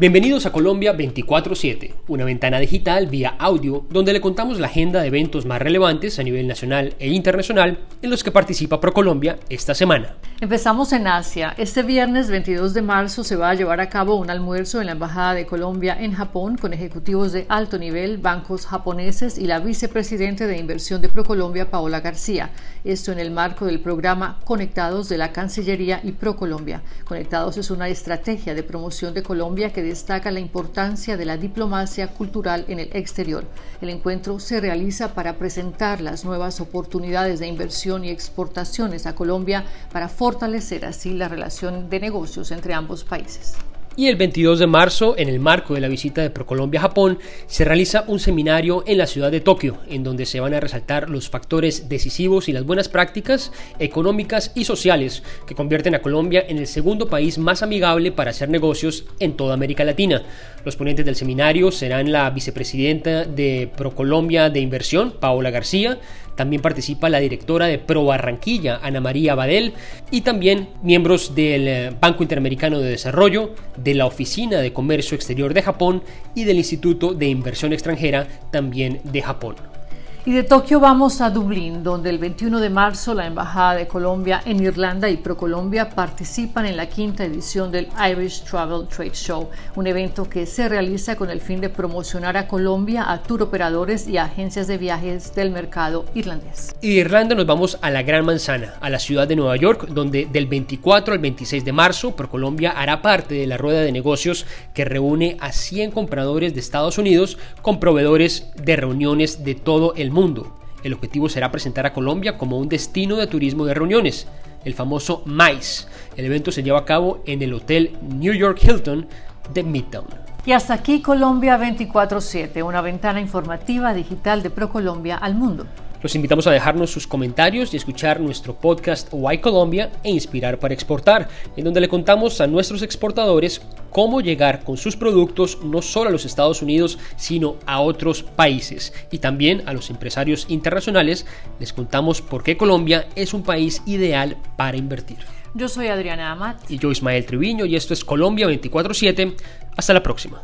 Bienvenidos a Colombia 24/7, una ventana digital vía audio donde le contamos la agenda de eventos más relevantes a nivel nacional e internacional en los que participa ProColombia esta semana. Empezamos en Asia. Este viernes 22 de marzo se va a llevar a cabo un almuerzo en la Embajada de Colombia en Japón con ejecutivos de alto nivel, bancos japoneses y la vicepresidente de inversión de ProColombia, Paola García. Esto en el marco del programa Conectados de la Cancillería y ProColombia. Conectados es una estrategia de promoción de Colombia que destaca la importancia de la diplomacia cultural en el exterior. El encuentro se realiza para presentar las nuevas oportunidades de inversión y exportaciones a Colombia para fortalecer así la relación de negocios entre ambos países. Y el 22 de marzo, en el marco de la visita de Procolombia a Japón, se realiza un seminario en la ciudad de Tokio, en donde se van a resaltar los factores decisivos y las buenas prácticas económicas y sociales que convierten a Colombia en el segundo país más amigable para hacer negocios en toda América Latina. Los ponentes del seminario serán la vicepresidenta de Procolombia de Inversión, Paola García, también participa la directora de Pro Barranquilla, Ana María Badel, y también miembros del eh, Banco Interamericano de Desarrollo, de la Oficina de Comercio Exterior de Japón y del Instituto de Inversión Extranjera también de Japón. Y de Tokio vamos a Dublín, donde el 21 de marzo la Embajada de Colombia en Irlanda y ProColombia participan en la quinta edición del Irish Travel Trade Show, un evento que se realiza con el fin de promocionar a Colombia a tour operadores y agencias de viajes del mercado irlandés. Y de Irlanda nos vamos a la Gran Manzana, a la ciudad de Nueva York, donde del 24 al 26 de marzo ProColombia hará parte de la rueda de negocios que reúne a 100 compradores de Estados Unidos con proveedores de reuniones de todo el mundo. El objetivo será presentar a Colombia como un destino de turismo de reuniones, el famoso MICE. El evento se lleva a cabo en el Hotel New York Hilton de Midtown. Y hasta aquí Colombia 24/7, una ventana informativa digital de ProColombia al mundo. Los invitamos a dejarnos sus comentarios y escuchar nuestro podcast Why Colombia e Inspirar para Exportar, en donde le contamos a nuestros exportadores cómo llegar con sus productos no solo a los Estados Unidos, sino a otros países. Y también a los empresarios internacionales les contamos por qué Colombia es un país ideal para invertir. Yo soy Adriana Amat. Y yo Ismael Triviño y esto es Colombia 24/7. Hasta la próxima.